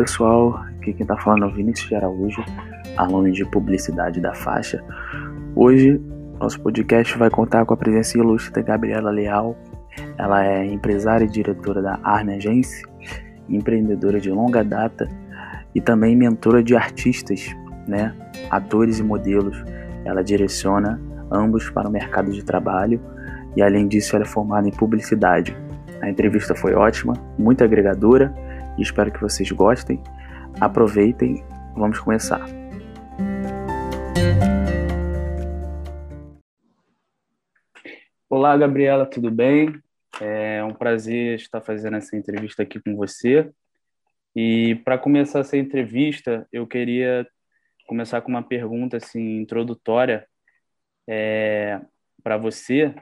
pessoal, aqui quem está falando é o Vinícius de Araújo, aluno de publicidade da faixa. Hoje, nosso podcast vai contar com a presença ilustre da Gabriela Leal. Ela é empresária e diretora da Arme Agência, empreendedora de longa data e também mentora de artistas, né, atores e modelos. Ela direciona ambos para o mercado de trabalho e, além disso, ela é formada em publicidade. A entrevista foi ótima, muito agregadora espero que vocês gostem. Aproveitem, vamos começar. Olá, Gabriela, tudo bem? É um prazer estar fazendo essa entrevista aqui com você. E para começar essa entrevista, eu queria começar com uma pergunta assim introdutória é, para você,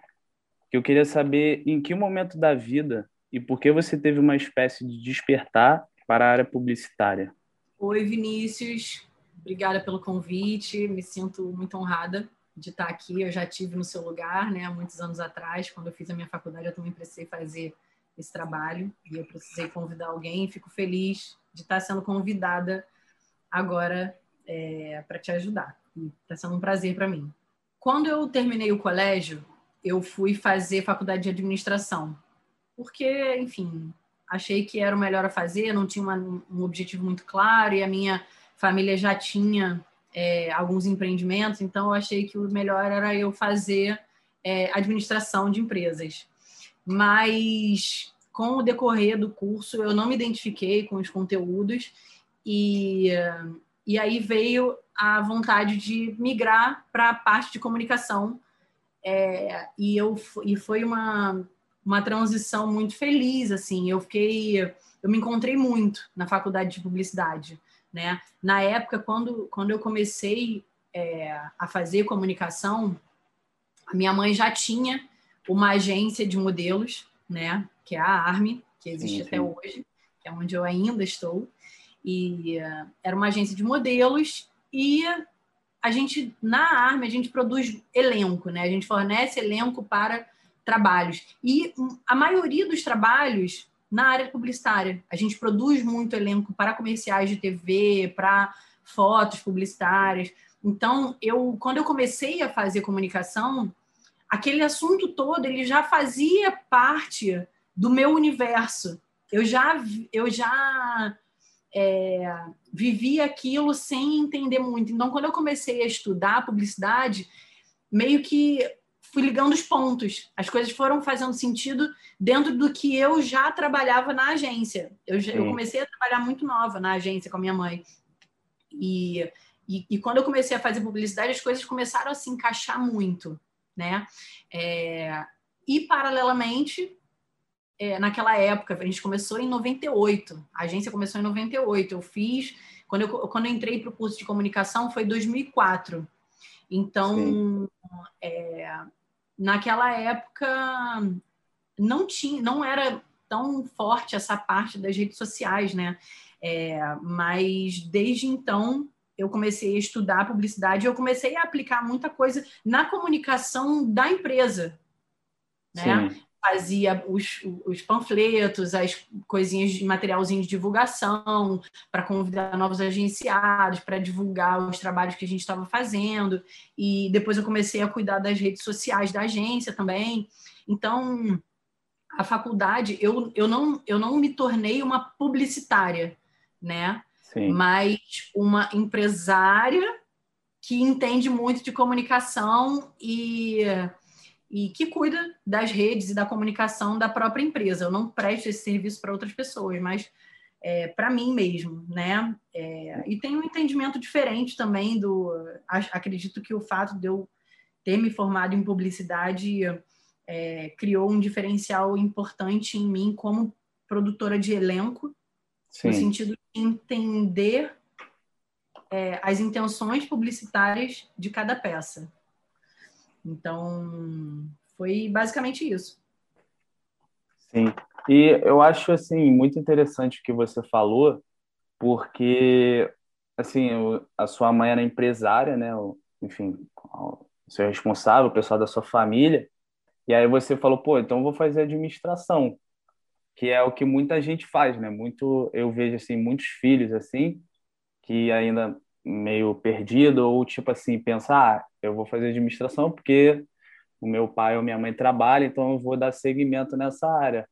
que eu queria saber em que momento da vida e por que você teve uma espécie de despertar para a área publicitária. Oi, Vinícius. Obrigada pelo convite. Me sinto muito honrada de estar aqui. Eu já tive no seu lugar, né, há muitos anos atrás, quando eu fiz a minha faculdade, eu também precisei fazer esse trabalho e eu precisei convidar alguém. Fico feliz de estar sendo convidada agora é, para te ajudar. Está sendo um prazer para mim. Quando eu terminei o colégio, eu fui fazer faculdade de administração, porque, enfim, achei que era o melhor a fazer, não tinha uma, um objetivo muito claro e a minha família já tinha é, alguns empreendimentos, então eu achei que o melhor era eu fazer é, administração de empresas. Mas com o decorrer do curso, eu não me identifiquei com os conteúdos e, e aí veio a vontade de migrar para a parte de comunicação. É, e, eu, e foi uma, uma transição muito feliz, assim. Eu fiquei... Eu me encontrei muito na faculdade de publicidade, né? Na época, quando, quando eu comecei é, a fazer comunicação, a minha mãe já tinha uma agência de modelos, né? Que é a ARME, que existe sim, sim. até hoje, que é onde eu ainda estou. E uh, era uma agência de modelos e a gente, na ARME, a gente produz elenco, né? A gente fornece elenco para trabalhos. E a maioria dos trabalhos na área publicitária. A gente produz muito elenco para comerciais de TV, para fotos publicitárias. Então, eu quando eu comecei a fazer comunicação, aquele assunto todo ele já fazia parte do meu universo. Eu já eu já é, vivi aquilo sem entender muito. Então, quando eu comecei a estudar publicidade, meio que fui ligando os pontos. As coisas foram fazendo sentido dentro do que eu já trabalhava na agência. Eu, eu comecei a trabalhar muito nova na agência com a minha mãe. E, e, e, quando eu comecei a fazer publicidade, as coisas começaram a se encaixar muito, né? É, e, paralelamente, é, naquela época, a gente começou em 98, a agência começou em 98. Eu fiz, quando eu, quando eu entrei para o curso de comunicação, foi 2004. Então, é, naquela época, não tinha, não era tão forte essa parte das redes sociais, né? É, mas desde então eu comecei a estudar publicidade, eu comecei a aplicar muita coisa na comunicação da empresa, né? Fazia os, os, panfletos, as coisinhas de materialzinho de divulgação, para convidar novos agenciados, para divulgar os trabalhos que a gente estava fazendo. E depois eu comecei a cuidar das redes sociais da agência também. Então, a faculdade, eu, eu, não, eu não me tornei uma publicitária, né? Sim. Mas uma empresária que entende muito de comunicação e e que cuida das redes e da comunicação da própria empresa. Eu não presto esse serviço para outras pessoas, mas é, para mim mesmo, né? É, e tem um entendimento diferente também do. Acredito que o fato de eu ter me formado em publicidade é, criou um diferencial importante em mim como produtora de elenco, Sim. no sentido de entender é, as intenções publicitárias de cada peça. Então, foi basicamente isso. Sim. E eu acho assim muito interessante o que você falou, porque assim, a sua mãe era empresária, né? Enfim, seu responsável, o pessoal da sua família. E aí você falou, pô, então vou fazer administração. que é o que muita gente faz, né? Muito, eu vejo assim muitos filhos assim que ainda meio perdido ou tipo assim pensar, ah, eu vou fazer administração porque o meu pai ou minha mãe trabalham, então eu vou dar seguimento nessa área.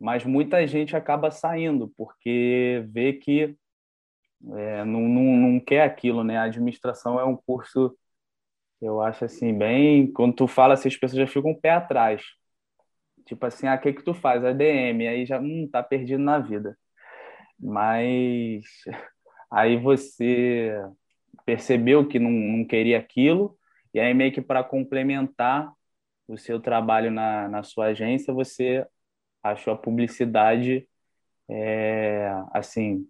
Mas muita gente acaba saindo porque vê que é, não, não, não quer aquilo, né? A administração é um curso, eu acho assim, bem. Quando tu fala assim, as pessoas já ficam um pé atrás. Tipo assim, ah, o que que tu faz? ADM, aí já, hum, tá perdido na vida. Mas aí você percebeu que não, não queria aquilo, e aí meio que para complementar o seu trabalho na, na sua agência, você achou a publicidade é, assim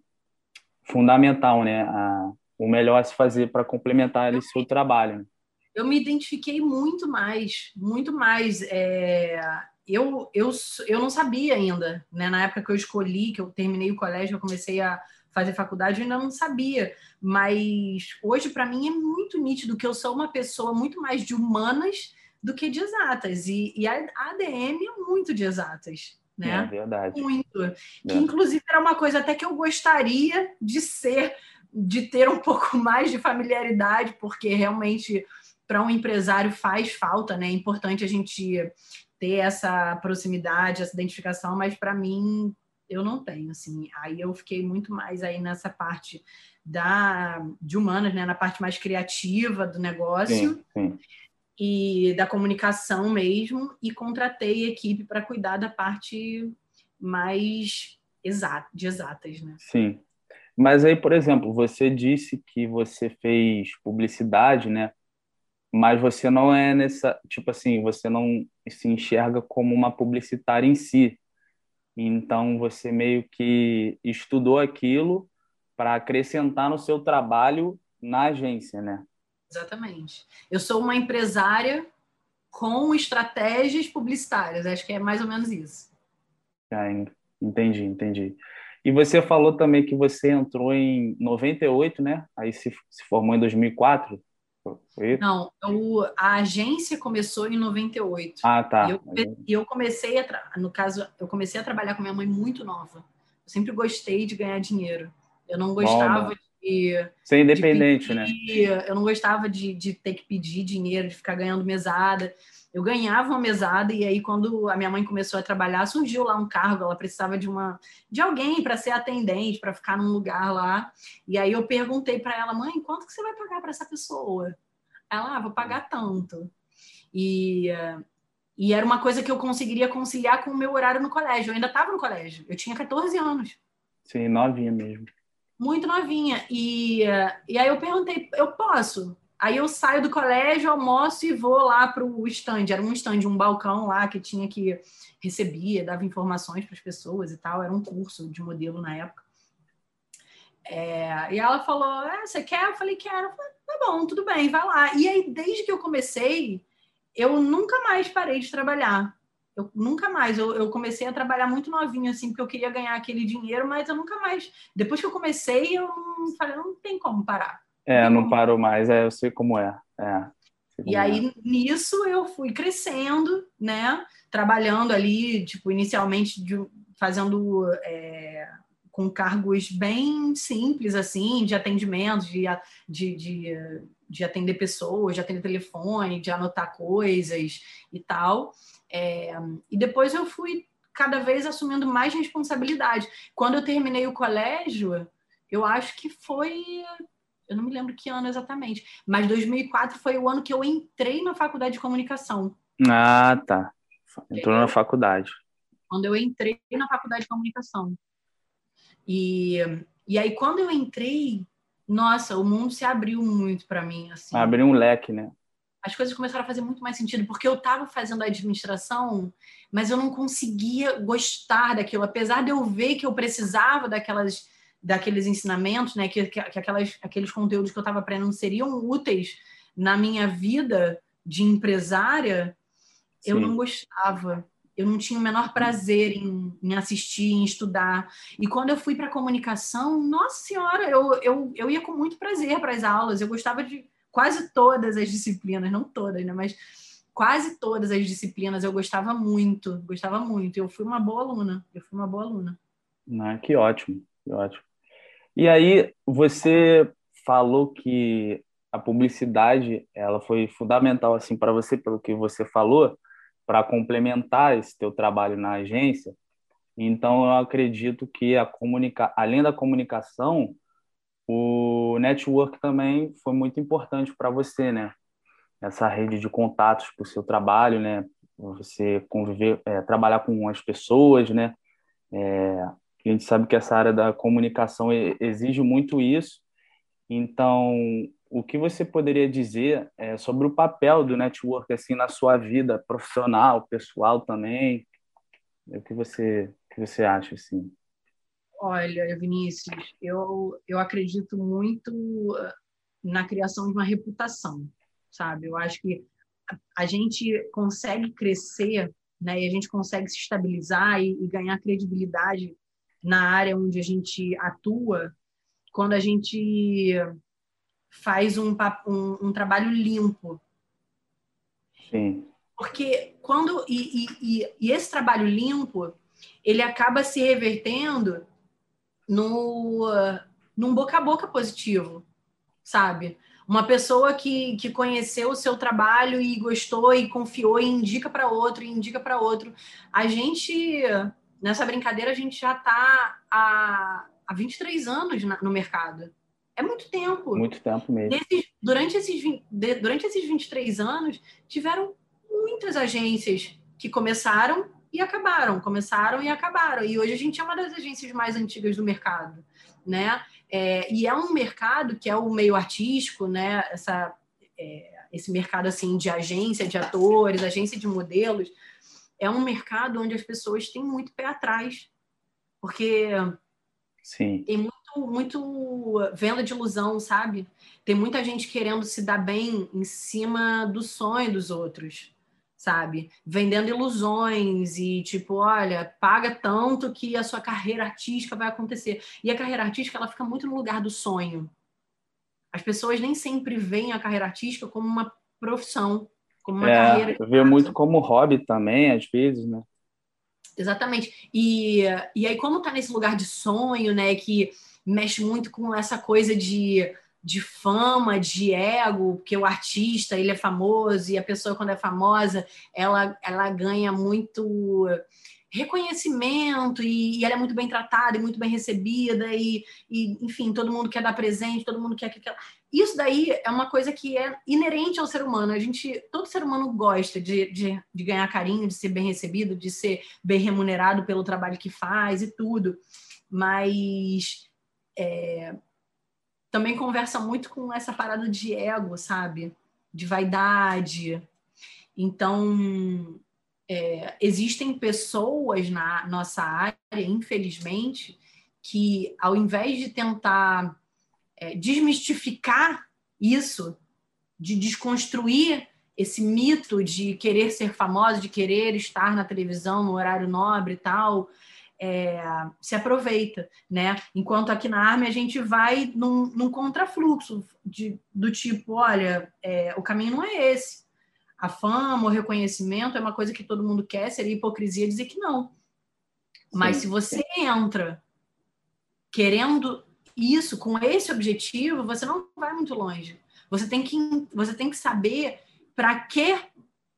fundamental, né? A, o melhor a se fazer para complementar o seu trabalho. Eu me identifiquei muito mais, muito mais. É, eu, eu, eu não sabia ainda, né? Na época que eu escolhi, que eu terminei o colégio, eu comecei a fazer faculdade, eu ainda não sabia. Mas hoje, para mim, é muito nítido que eu sou uma pessoa muito mais de humanas do que de exatas. E, e a ADM é muito de exatas. Né? É verdade. Muito. É. Que, inclusive, era uma coisa até que eu gostaria de ser, de ter um pouco mais de familiaridade, porque realmente, para um empresário, faz falta, né? É importante a gente ter essa proximidade, essa identificação, mas para mim eu não tenho, assim. Aí eu fiquei muito mais aí nessa parte da de humanas, né, na parte mais criativa do negócio. Sim, sim. E da comunicação mesmo, e contratei equipe para cuidar da parte mais exata, de exatas, né? Sim. Mas aí, por exemplo, você disse que você fez publicidade, né? Mas você não é nessa, tipo assim, você não se enxerga como uma publicitária em si. Então você meio que estudou aquilo para acrescentar no seu trabalho na agência, né? Exatamente. Eu sou uma empresária com estratégias publicitárias, acho que é mais ou menos isso. Ah, entendi, entendi. E você falou também que você entrou em 98, né? Aí se, se formou em 2004. Foi? Não, a agência começou em 98. Ah, tá. E eu, eu comecei, a no caso, eu comecei a trabalhar com minha mãe muito nova. Eu sempre gostei de ganhar dinheiro. Eu não gostava de. Ser independente, né? pedir, né? Eu não gostava de, de ter que pedir dinheiro, de ficar ganhando mesada. Eu ganhava uma mesada e aí quando a minha mãe começou a trabalhar, surgiu lá um cargo, ela precisava de uma de alguém para ser atendente, para ficar num lugar lá. E aí eu perguntei para ela, mãe, quanto que você vai pagar para essa pessoa? Ela, ah, vou pagar tanto. E, e era uma coisa que eu conseguiria conciliar com o meu horário no colégio. Eu ainda estava no colégio. Eu tinha 14 anos. Sim, novinha mesmo. Muito novinha. E, e aí eu perguntei, eu posso? Aí eu saio do colégio, almoço e vou lá para o stand. Era um stand, um balcão lá que tinha que recebia, dava informações para as pessoas e tal. Era um curso de modelo na época. É, e ela falou: é, Você quer? Eu falei: Quero. Eu falei, tá bom, tudo bem, vai lá. E aí, desde que eu comecei, eu nunca mais parei de trabalhar. Eu nunca mais. Eu, eu comecei a trabalhar muito novinho, assim, porque eu queria ganhar aquele dinheiro, mas eu nunca mais. Depois que eu comecei, eu falei: Não tem como parar. É, não, não parou mais, é, eu sei como é. é e aí, é. nisso, eu fui crescendo, né? Trabalhando ali, tipo, inicialmente de, fazendo é, com cargos bem simples, assim, de atendimento, de, de, de, de, atender pessoas, de atender telefone, de anotar coisas e tal. É, e depois eu fui cada vez assumindo mais responsabilidade. Quando eu terminei o colégio, eu acho que foi. Eu não me lembro que ano exatamente, mas 2004 foi o ano que eu entrei na faculdade de comunicação. Ah, tá. Entrou na faculdade. Quando eu entrei na faculdade de comunicação. E, e aí, quando eu entrei, nossa, o mundo se abriu muito para mim. Assim. Abriu um leque, né? As coisas começaram a fazer muito mais sentido, porque eu estava fazendo a administração, mas eu não conseguia gostar daquilo, apesar de eu ver que eu precisava daquelas daqueles ensinamentos, né, que, que, que aquelas, aqueles conteúdos que eu estava aprendendo seriam úteis na minha vida de empresária, Sim. eu não gostava eu não tinha o menor prazer em, em assistir, em estudar. E quando eu fui para comunicação, nossa senhora, eu, eu, eu ia com muito prazer para as aulas. Eu gostava de quase todas as disciplinas, não todas, né? Mas quase todas as disciplinas eu gostava muito, gostava muito. Eu fui uma boa aluna, eu fui uma boa aluna. Ah, que ótimo, que ótimo. E aí, você falou que a publicidade ela foi fundamental assim para você, pelo que você falou, para complementar esse teu trabalho na agência. Então, eu acredito que a comunica... além da comunicação, o network também foi muito importante para você, né? essa rede de contatos para o seu trabalho, né? Você conviver, é, trabalhar com as pessoas, né? É, a gente sabe que essa área da comunicação exige muito isso. Então, o que você poderia dizer é, sobre o papel do network assim na sua vida profissional, pessoal também? O que você, o que você acha assim? Olha, Vinícius, eu, eu acredito muito uh, na criação de uma reputação sabe? Eu acho que a gente consegue crescer, né? E a gente consegue se estabilizar e, e ganhar credibilidade na área onde a gente atua quando a gente faz um, um, um trabalho limpo. Sim. Porque quando e, e, e, esse trabalho limpo ele acaba se revertendo no num boca a boca positivo, sabe? Uma pessoa que, que conheceu o seu trabalho e gostou e confiou e indica para outro, e indica para outro. A gente, nessa brincadeira, a gente já está há, há 23 anos na, no mercado. É muito tempo. Muito tempo mesmo. Desses, durante, esses, durante esses 23 anos, tiveram muitas agências que começaram e acabaram, começaram e acabaram. E hoje a gente é uma das agências mais antigas do mercado, né? É, e é um mercado que é o meio artístico, né? Essa, é, esse mercado assim de agência de atores, agência de modelos, é um mercado onde as pessoas têm muito pé atrás, porque Sim. tem muito, muito venda de ilusão, sabe? Tem muita gente querendo se dar bem em cima do sonho dos outros sabe? Vendendo ilusões e tipo, olha, paga tanto que a sua carreira artística vai acontecer. E a carreira artística, ela fica muito no lugar do sonho. As pessoas nem sempre veem a carreira artística como uma profissão, como uma é, carreira. Vê muito como hobby também, às vezes, né? Exatamente. E, e aí, como tá nesse lugar de sonho, né, que mexe muito com essa coisa de de fama, de ego, porque o artista ele é famoso e a pessoa quando é famosa ela, ela ganha muito reconhecimento e, e ela é muito bem tratada e muito bem recebida e, e, enfim todo mundo quer dar presente todo mundo quer que isso daí é uma coisa que é inerente ao ser humano. A gente todo ser humano gosta de, de, de ganhar carinho de ser bem recebido de ser bem remunerado pelo trabalho que faz e tudo. Mas é, também conversa muito com essa parada de ego, sabe? De vaidade. Então, é, existem pessoas na nossa área, infelizmente, que ao invés de tentar é, desmistificar isso, de desconstruir esse mito de querer ser famosa, de querer estar na televisão no horário nobre e tal, é, se aproveita, né? Enquanto aqui na Arme a gente vai num, num contrafluxo de, do tipo, olha, é, o caminho não é esse. A fama, o reconhecimento é uma coisa que todo mundo quer, seria hipocrisia dizer que não. Mas sim, se você entra querendo isso, com esse objetivo, você não vai muito longe. Você tem que, você tem que saber para que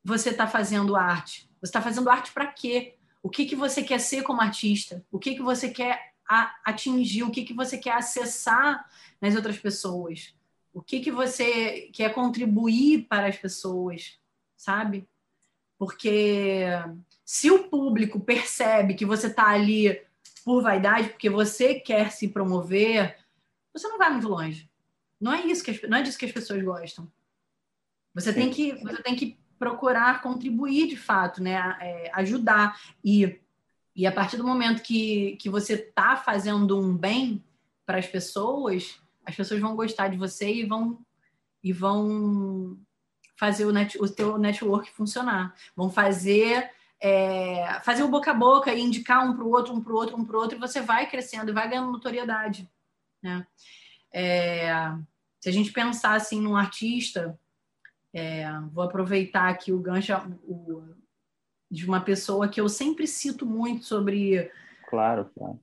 você está fazendo arte. Você está fazendo arte para quê? O que, que você quer ser como artista, o que, que você quer atingir, o que, que você quer acessar nas outras pessoas, o que, que você quer contribuir para as pessoas, sabe? Porque se o público percebe que você está ali por vaidade, porque você quer se promover, você não vai muito longe. Não é isso que as, não é disso que as pessoas gostam. Você tem que você tem que procurar contribuir de fato, né? É, ajudar. E, e a partir do momento que, que você está fazendo um bem para as pessoas, as pessoas vão gostar de você e vão, e vão fazer o, net, o teu network funcionar. Vão fazer. É, fazer o boca a boca e indicar um para o outro, um para o outro, um para o outro, e você vai crescendo e vai ganhando notoriedade. Né? É, se a gente pensar assim num artista, É, vou aproveitar aqui o gancho o, de uma pessoa que eu sempre cito muito sobre. Claro, claro.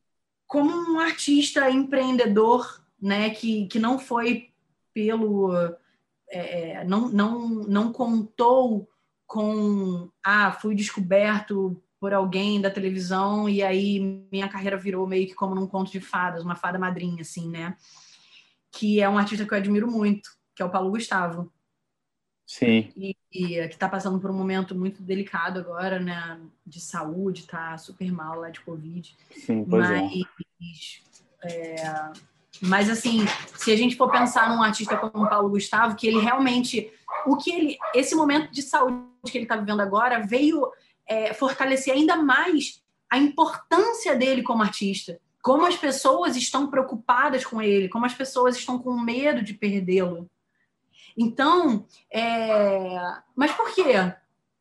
Como um artista empreendedor, né, que, que não foi pelo. É, é não, não, não contou com. Ah, fui descoberto por alguém da televisão e aí minha carreira virou meio que como num conto de fadas, uma fada madrinha, assim, né? Que é um artista que eu admiro muito, que é o Paulo Gustavo. Sim. E, e que está passando por um momento muito delicado agora, né? De saúde, tá super mal lá de Covid. Sim, pois é. mas, é. é. Mas assim, se a gente for pensar num artista como o Paulo Gustavo, que ele realmente. O que ele. Esse momento de saúde que ele está vivendo agora veio é, fortalecer ainda mais a importância dele como artista. Como as pessoas estão preocupadas com ele, como as pessoas estão com medo de perdê-lo. Então, é... mas por quê?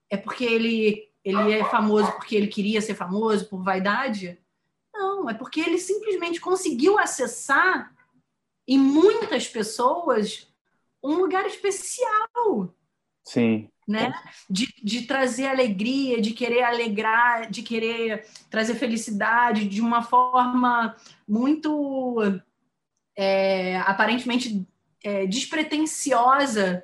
É porque ele, ele é famoso porque ele queria ser famoso, por vaidade? Não, é porque ele simplesmente conseguiu acessar em muitas pessoas um lugar especial. Sim né? De, de trazer alegria, de querer alegrar, de querer trazer felicidade de uma forma muito é, aparentemente é, despretensiosa,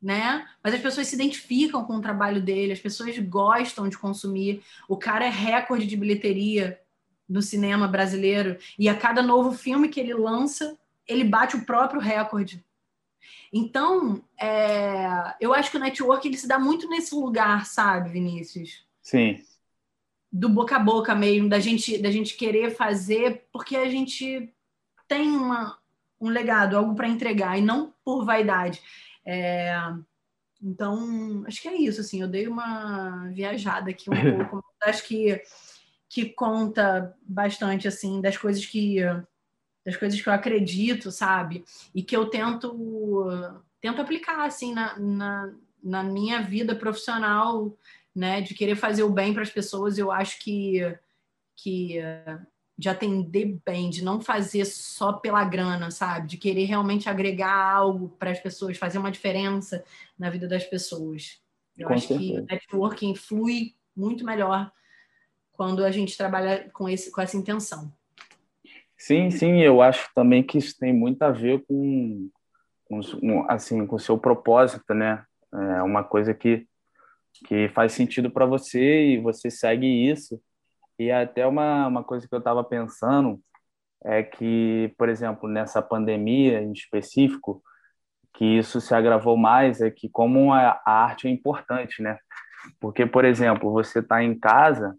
né? Mas as pessoas se identificam com o trabalho dele, as pessoas gostam de consumir. O cara é recorde de bilheteria no cinema brasileiro e a cada novo filme que ele lança, ele bate o próprio recorde. Então, é, eu acho que o network ele se dá muito nesse lugar, sabe, Vinícius? Sim. Do boca a boca mesmo, da gente, da gente querer fazer, porque a gente tem uma, um legado, algo para entregar, e não por vaidade. É, então, acho que é isso, assim, eu dei uma viajada aqui um pouco, acho que, que conta bastante, assim, das coisas que das coisas que eu acredito, sabe? E que eu tento, tento aplicar, assim, na, na, na minha vida profissional, né? De querer fazer o bem para as pessoas. Eu acho que, que de atender bem, de não fazer só pela grana, sabe? De querer realmente agregar algo para as pessoas, fazer uma diferença na vida das pessoas. Eu Com acho certeza. que o networking flui muito melhor quando a gente trabalha com, esse, com essa intenção. Sim, sim, eu acho também que isso tem muito a ver com, com assim, com o seu propósito, né? É uma coisa que, que faz sentido para você e você segue isso. E até uma, uma coisa que eu estava pensando é que, por exemplo, nessa pandemia em específico, que isso se agravou mais é que como a, arte é importante, né? Porque, por exemplo, você está em casa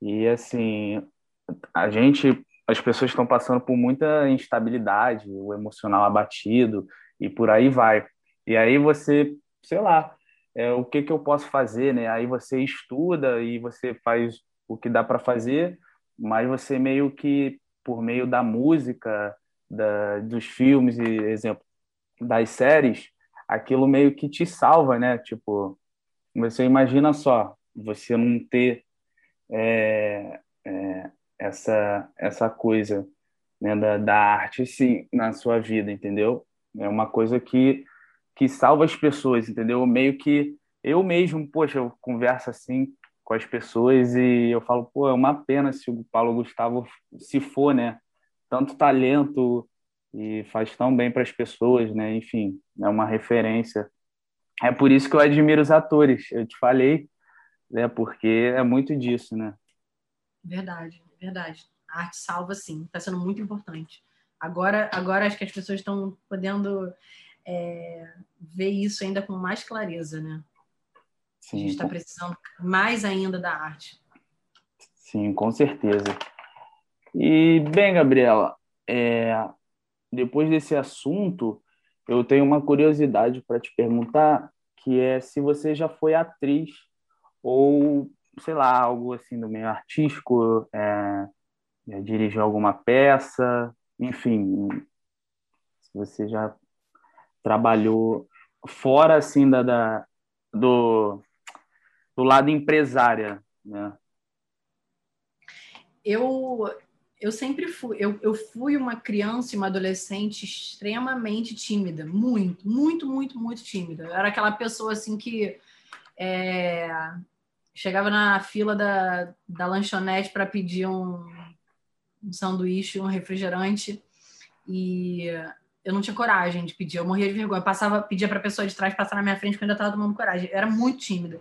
e, assim, a gente as pessoas estão passando por muita instabilidade, o emocional abatido e por aí vai. E aí você, sei lá, é, o que, que eu posso fazer, né? Aí você estuda e você faz o que dá para fazer, mas você meio que, por meio da música, da, dos filmes e, exemplo, das séries, aquilo meio que te salva, né? Tipo, você imagina só, você não ter é, é, essa essa coisa né, da, da arte na sua vida, entendeu? É uma coisa que que salva as pessoas, entendeu? Meio que eu mesmo, poxa, eu converso assim com as pessoas e eu falo, pô, é uma pena se o Paulo Gustavo se for, né? Tanto talento e faz tão bem para as pessoas, né? Enfim, é uma referência. É por isso que eu admiro os atores. Eu te falei, né? Porque é muito disso, né? Verdade verdade. A arte salva, sim, está sendo muito importante. Agora, agora acho que as pessoas estão podendo é, ver isso ainda com mais clareza, né? Sim, a gente está precisando mais ainda da arte. Sim, com certeza. E, bem, Gabriela, é, depois desse assunto, eu tenho uma curiosidade para te perguntar, que é se você já foi atriz ou sei lá, algo assim do meio artístico, é, é, dirigir alguma peça, enfim, se você já trabalhou fora assim da, da do, do lado empresária, né? Eu eu sempre fui, eu, eu fui uma criança e uma adolescente extremamente tímida, muito, muito, muito, muito tímida. Eu era aquela pessoa assim que é, chegava na fila da, da lanchonete para pedir um, um sanduíche, um refrigerante e eu não tinha coragem de pedir, eu morria de vergonha. Eu passava, pedia para a pessoa de trás passar na minha frente, porque eu estava tomando coragem. Eu era muito tímida.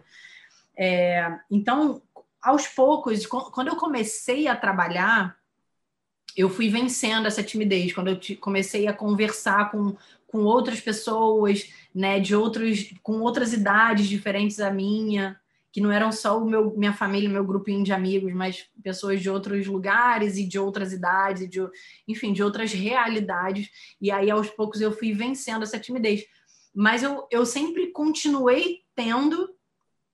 É, então, aos poucos, quando eu comecei a trabalhar, eu fui vencendo essa timidez. Quando eu comecei a conversar com, com outras pessoas, né, de outros, com outras idades diferentes da minha, que não eram só o meu, minha família, meu grupinho de amigos, mas pessoas de outros lugares e de outras idades, de, enfim, de outras realidades. E aí, aos poucos, eu fui vencendo essa timidez. Mas eu, eu sempre continuei tendo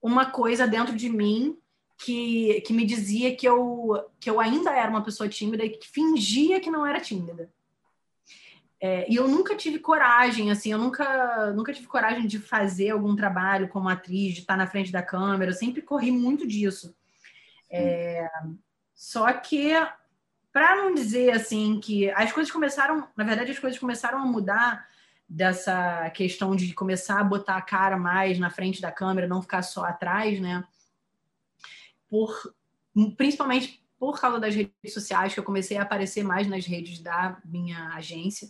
uma coisa dentro de mim que, que me dizia que eu, que eu ainda era uma pessoa tímida e que fingia que não era tímida. É, e eu nunca tive coragem, assim, eu nunca, nunca tive coragem de fazer algum trabalho como atriz, de estar na frente da câmera, eu sempre corri muito disso. É, só que, para não dizer assim que as coisas começaram, na verdade, as coisas começaram a mudar dessa questão de começar a botar a cara mais na frente da câmera, não ficar só atrás, né? Por, principalmente por causa das redes sociais, que eu comecei a aparecer mais nas redes da minha agência,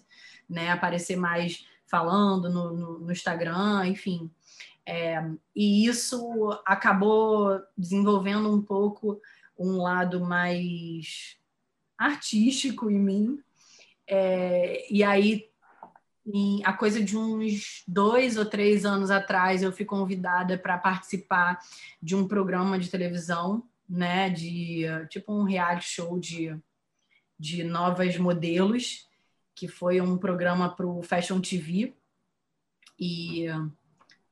né? Aparecer mais falando no, no, no Instagram, enfim. É, e isso acabou desenvolvendo um pouco um lado mais artístico em mim. É, e aí, em, a coisa de uns dois ou três anos atrás, eu fui convidada para participar de um programa de televisão né, de tipo um reality show de, de novas modelos, que foi um programa para o Fashion TV. E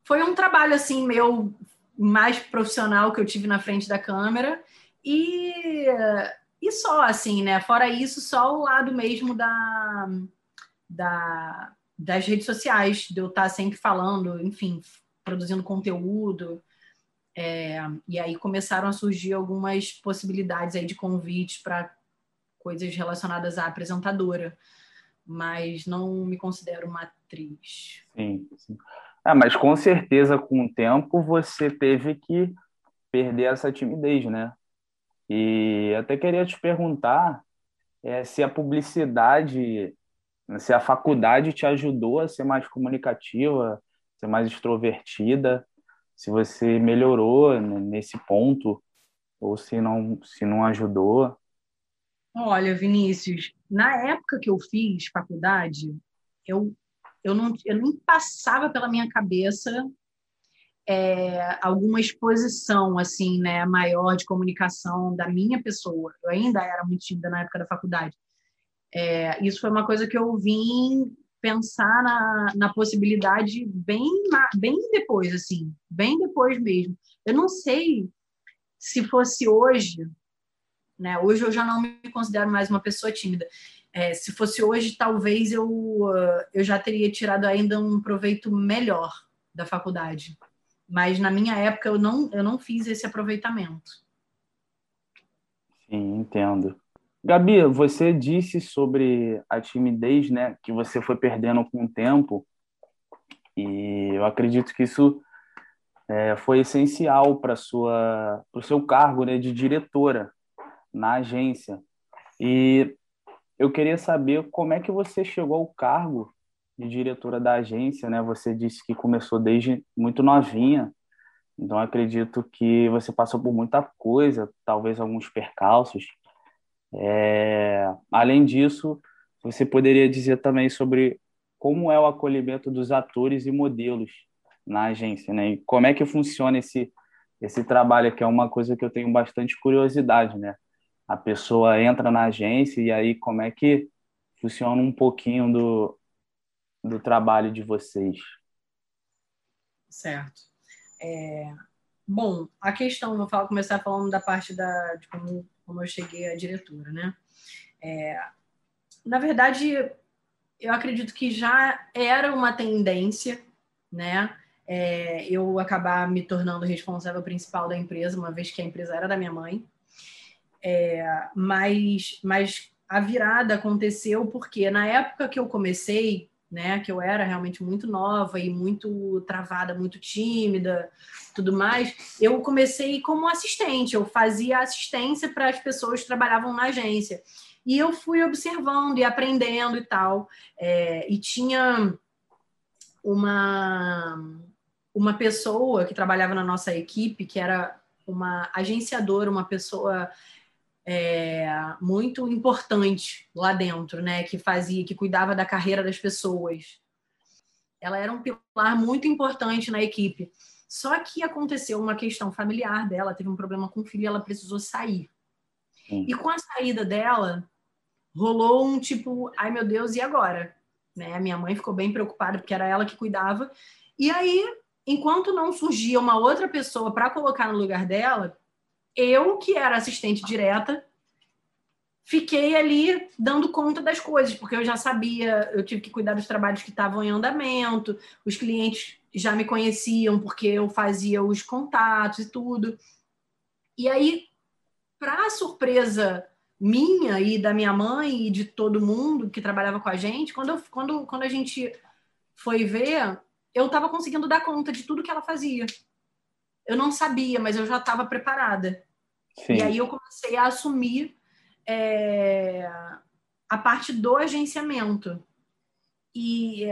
foi um trabalho assim meu mais profissional que eu tive na frente da câmera e e só assim, né? Fora isso, só o lado mesmo da, da das redes sociais, de eu estar sempre falando, enfim, produzindo conteúdo, é, e aí começaram a surgir algumas possibilidades aí de convites para coisas relacionadas à apresentadora, mas não me considero uma atriz. Sim, sim. Ah, mas com certeza com o tempo você teve que perder essa timidez, né? E até queria te perguntar é, se a publicidade, se a faculdade te ajudou a ser mais comunicativa, ser mais extrovertida, se você melhorou nesse ponto ou se não se não ajudou. Olha, Vinícius, na época que eu fiz faculdade, eu eu não eu nem passava pela minha cabeça é, alguma exposição assim, né, maior de comunicação da minha pessoa. Eu ainda era muito tímida na época da faculdade. É, isso foi uma coisa que eu vim pensar na, na possibilidade bem, bem depois, assim, bem depois mesmo. Eu não sei se fosse hoje, né? Hoje eu já não me considero mais uma pessoa tímida. É, se fosse hoje, talvez eu, eu já teria tirado ainda um proveito melhor da faculdade. Mas na minha época eu não, eu não fiz esse aproveitamento. Sim, entendo. Gabi, você disse sobre a timidez, né, que você foi perdendo com o tempo, e eu acredito que isso é, foi essencial para sua, o seu cargo, né, de diretora na agência. E eu queria saber como é que você chegou ao cargo de diretora da agência, né? Você disse que começou desde muito novinha, então acredito que você passou por muita coisa, talvez alguns percalços. É, além disso, você poderia dizer também sobre como é o acolhimento dos atores e modelos na agência, né? E como é que funciona esse esse trabalho que é uma coisa que eu tenho bastante curiosidade, né? A pessoa entra na agência e aí como é que funciona um pouquinho do, do trabalho de vocês? Certo. É, bom, a questão, vou falar, começar falando da parte da, de como como eu cheguei à diretora, né? É, na verdade, eu acredito que já era uma tendência, né? É, eu acabar me tornando responsável principal da empresa, uma vez que a empresa era da minha mãe. É, mas, mas a virada aconteceu porque na época que eu comecei, né, que eu era realmente muito nova e muito travada, muito tímida, tudo mais, eu comecei como assistente, eu fazia assistência para as pessoas que trabalhavam na agência. E eu fui observando e aprendendo e tal. É, e tinha uma, uma pessoa que trabalhava na nossa equipe, que era uma agenciadora, uma pessoa é, muito importante lá dentro, né? Que fazia, que cuidava da carreira das pessoas. Ela era um pilar muito importante na equipe. Só que aconteceu uma questão familiar dela, teve um problema com o filho e ela precisou sair. Sim. E com a saída dela, rolou um tipo, ai meu Deus, e agora? Né? A minha mãe ficou bem preocupada porque era ela que cuidava. E aí, enquanto não surgia uma outra pessoa para colocar no lugar dela, eu, que era assistente direta, fiquei ali dando conta das coisas, porque eu já sabia, eu tive que cuidar dos trabalhos que estavam em andamento, os clientes já me conheciam porque eu fazia os contatos e tudo. E aí, para surpresa minha e da minha mãe e de todo mundo que trabalhava com a gente, quando, eu, quando, quando a gente foi ver, eu estava conseguindo dar conta de tudo que ela fazia. Eu não sabia, mas eu já estava preparada. Sim. E aí eu comecei a assumir é, a parte do agenciamento. E,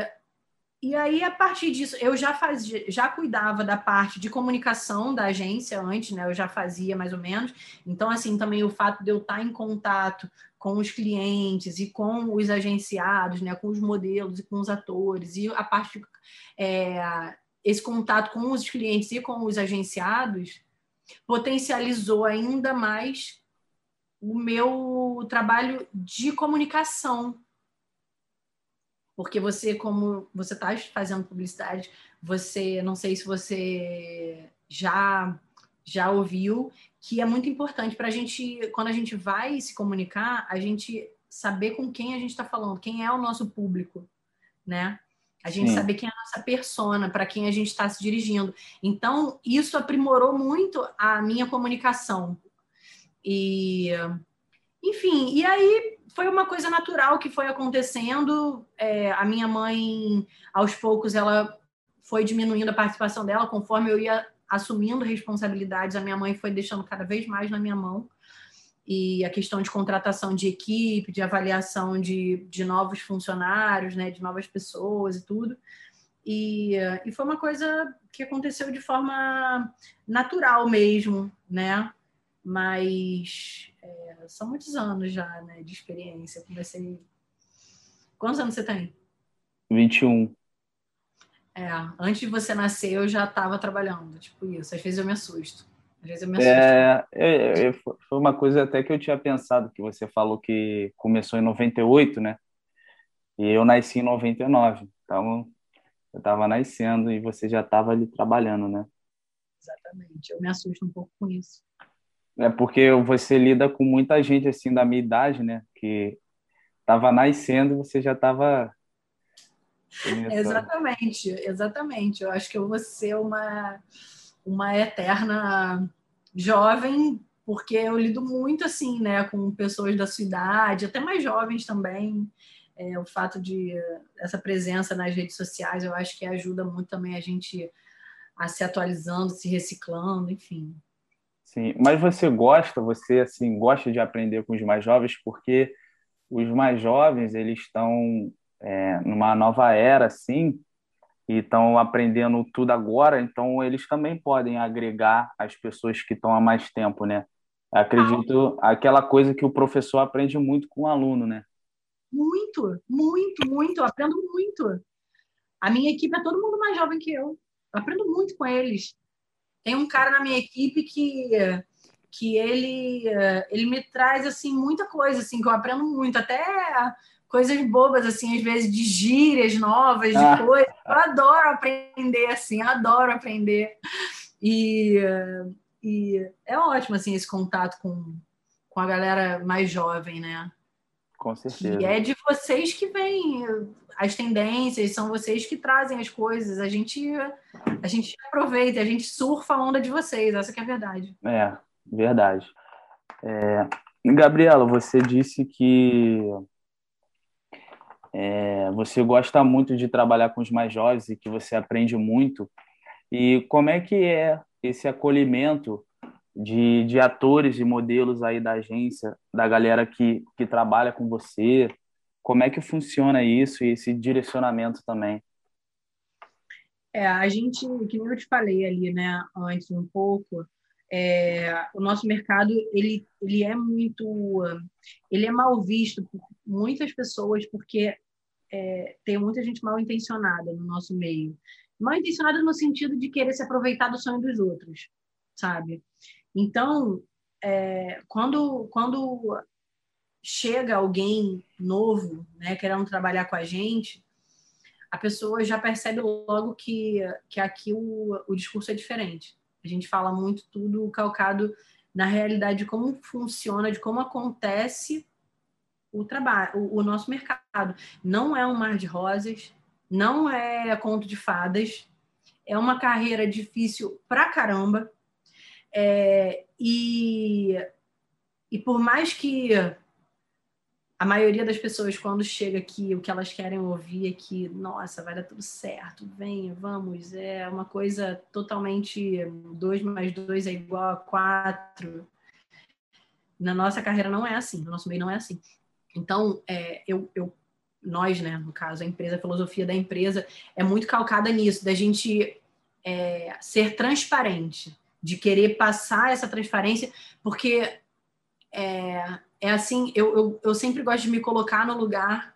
e aí, a partir disso, eu já fazia, já cuidava da parte de comunicação da agência antes, né? Eu já fazia mais ou menos. Então, assim, também o fato de eu estar em contato com os clientes e com os agenciados, né? Com os modelos e com os atores, e a parte é, esse contato com os clientes e com os agenciados potencializou ainda mais o meu trabalho de comunicação. Porque você, como você está fazendo publicidade, você, não sei se você já já ouviu, que é muito importante para a gente, quando a gente vai se comunicar, a gente saber com quem a gente está falando, quem é o nosso público, né? A gente Sim. saber quem é a nossa persona, para quem a gente está se dirigindo. Então, isso aprimorou muito a minha comunicação. E, enfim, e aí foi uma coisa natural que foi acontecendo. É, a minha mãe, aos poucos, ela foi diminuindo a participação dela conforme eu ia assumindo responsabilidades. A minha mãe foi deixando cada vez mais na minha mão e a questão de contratação de equipe, de avaliação de, de novos funcionários, né, de novas pessoas e tudo. E, e foi uma coisa que aconteceu de forma natural mesmo, né? Mas é, são muitos anos já, né, de experiência. Eu comecei. Quantos anos você tem? 21. É, antes de você nascer eu já estava trabalhando, tipo isso. Às vezes eu me assusto. Às vezes eu me assusto. É, é, é, foi uma coisa até que eu tinha pensado, que você falou que começou em 98, né? E eu nasci em 99. Então, eu estava nascendo e você já estava ali trabalhando, né? Exatamente. Eu me assusto um pouco com isso. É porque você lida com muita gente assim da minha idade, né? Que estava nascendo e você já estava Exatamente, exatamente. Eu acho que eu vou ser uma uma eterna jovem, porque eu lido muito assim, né, com pessoas da sua idade, até mais jovens também. É, o fato de essa presença nas redes sociais, eu acho que ajuda muito também a gente a se atualizando, se reciclando, enfim. Sim, mas você gosta, você assim gosta de aprender com os mais jovens, porque os mais jovens eles estão é, numa nova era, assim, e estão aprendendo tudo agora, então eles também podem agregar as pessoas que estão há mais tempo, né? Acredito aquela coisa que o professor aprende muito com o aluno, né? Muito, muito, muito. Eu aprendo muito. A minha equipe é todo mundo mais jovem que eu. Eu aprendo muito com eles. Tem um cara na minha equipe que que ele ele me traz assim muita coisa assim que eu aprendo muito até coisas bobas, assim, às vezes de gírias novas, de ah. coisas. Eu adoro aprender, assim, adoro aprender. E, e é ótimo, assim, esse contato com, com a galera mais jovem, né? Com certeza. E é de vocês que vêm as tendências, são vocês que trazem as coisas. A gente, a gente aproveita, a gente surfa a onda de vocês, essa que é a verdade. É, verdade. É, Gabriela, você disse que é, você gosta muito de trabalhar com os mais jovens e que você aprende muito. E como é que é esse acolhimento de, de atores e modelos aí da agência, da galera que, que trabalha com você? Como é que funciona isso e esse direcionamento também? É, a gente, que eu te falei ali, né, antes um pouco, é, o nosso mercado ele, ele é muito ele é mal visto por muitas pessoas porque é, tem muita gente mal intencionada no nosso meio. Mal intencionada no sentido de querer se aproveitar do sonho dos outros, sabe? Então, é, quando, quando chega alguém novo, né, querendo trabalhar com a gente, a pessoa já percebe logo que, que aqui o, o discurso é diferente. A gente fala muito tudo calcado na realidade de como funciona, de como acontece o trabalho, o, o nosso mercado. Não é um mar de rosas, não é conto de fadas, é uma carreira difícil pra caramba. É, e, e por mais que a maioria das pessoas, quando chega aqui, o que elas querem ouvir é que, nossa, vai dar tudo certo, venha, vamos. É uma coisa totalmente 2 mais 2 é igual a 4. Na nossa carreira não é assim, no nosso meio não é assim. Então, é, eu, eu, nós, né, no caso, a empresa, a filosofia da empresa é muito calcada nisso, da gente é, ser transparente, de querer passar essa transparência, porque é, é assim, eu, eu, eu sempre gosto de me colocar no lugar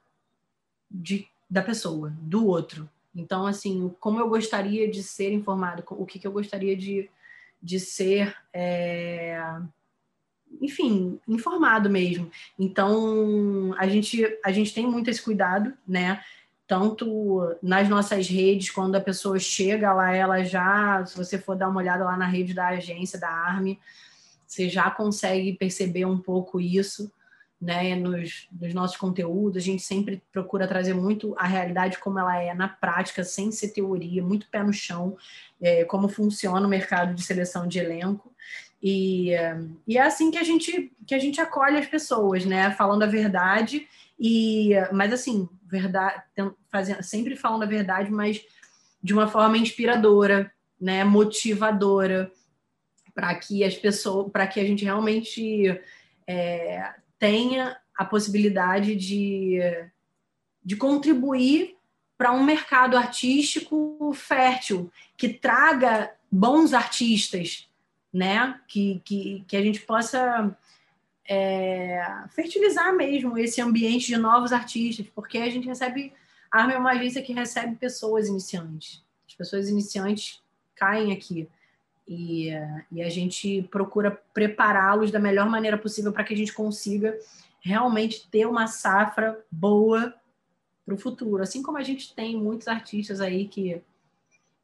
de, da pessoa, do outro. Então, assim, como eu gostaria de ser informado, o que, que eu gostaria de, de ser. É, enfim, informado mesmo. Então, a gente, a gente tem muito esse cuidado, né? Tanto nas nossas redes, quando a pessoa chega lá, ela já, se você for dar uma olhada lá na rede da agência, da ARME, você já consegue perceber um pouco isso, né? Nos, nos nossos conteúdos, a gente sempre procura trazer muito a realidade como ela é na prática, sem ser teoria, muito pé no chão, é, como funciona o mercado de seleção de elenco. E, e é assim que a gente que a gente acolhe as pessoas, né? Falando a verdade e mas assim, verdade, fazendo, sempre falando a verdade, mas de uma forma inspiradora, né? Motivadora para que as pessoas, para que a gente realmente é, tenha a possibilidade de, de contribuir para um mercado artístico fértil que traga bons artistas né? Que, que, que a gente possa é, fertilizar mesmo esse ambiente de novos artistas, porque a gente recebe. A Arma é uma agência que recebe pessoas iniciantes. As pessoas iniciantes caem aqui. E, e a gente procura prepará-los da melhor maneira possível para que a gente consiga realmente ter uma safra boa para o futuro. Assim como a gente tem muitos artistas aí que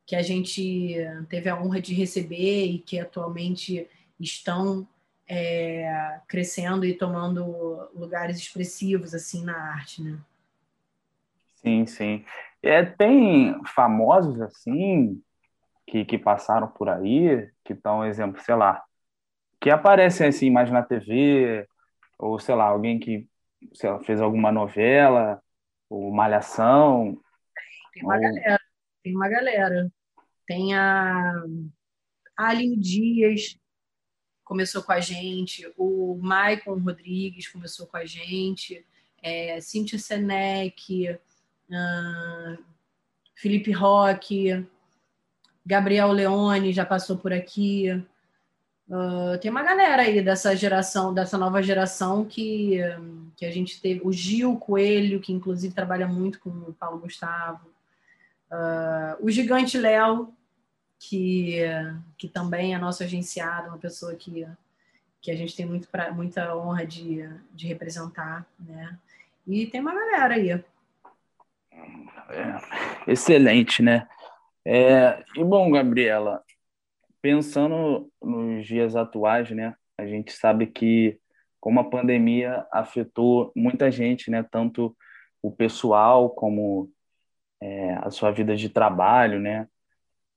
que a gente teve a honra de receber e que atualmente estão é, crescendo e tomando lugares expressivos assim na arte, né? Sim, sim. É, tem famosos assim que, que passaram por aí, que estão, exemplo, sei lá, que aparecem assim mais na TV, ou sei lá, alguém que lá, fez alguma novela, ou malhação. Tem uma ou... galera tem uma galera. Tem a, Aline Dias, começou com a gente, o Maicon Rodrigues começou com a gente, é, Cíntia Senec, uh, Felipe Roque, Gabriel Leone já passou por aqui. Uh, tem uma galera aí dessa geração, dessa nova geração que, que a gente teve. O Gil Coelho, que inclusive trabalha muito com o Paulo Gustavo. Uh, o Gigante Léo, que, que também é nosso agenciado, uma pessoa que, que a gente tem muito pra, muita honra de, de representar, né? E tem uma galera aí. É, excelente, né? É, e bom, Gabriela, pensando nos dias atuais, né? A gente sabe que como a pandemia afetou muita gente, né? Tanto o pessoal como é, a sua vida de trabalho, né?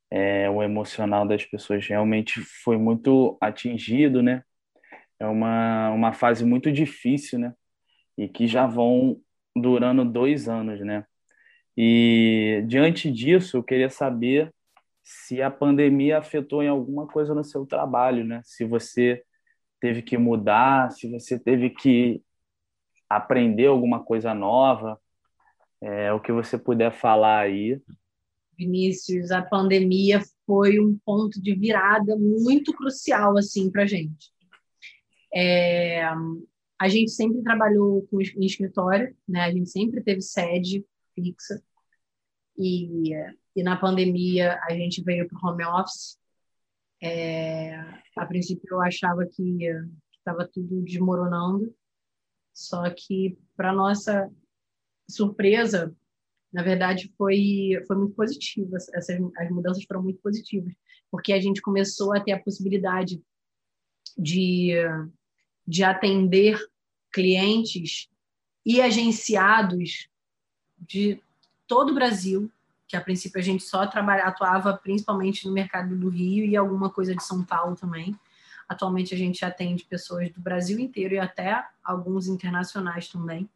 É, o emocional das pessoas realmente foi muito atingido, né? é uma, uma fase muito difícil, né? E que já vão durando dois anos, né? E diante disso, eu queria saber se a pandemia afetou em alguma coisa no seu trabalho, né? Se você teve que mudar, se você teve que aprender alguma coisa nova, é, o que você puder falar aí. Vinícius, a pandemia foi um ponto de virada muito crucial assim para gente. É, a gente sempre trabalhou com, em escritório, né? A gente sempre teve sede fixa e, e na pandemia a gente veio para o home office. É, a princípio eu achava que estava tudo desmoronando, só que para nossa surpresa, na verdade foi foi muito positiva. Essas as mudanças foram muito positivas, porque a gente começou a ter a possibilidade de de atender clientes e agenciados de todo o Brasil, que a princípio a gente só trabalha, atuava principalmente no mercado do Rio e alguma coisa de São Paulo também. Atualmente a gente atende pessoas do Brasil inteiro e até alguns internacionais também,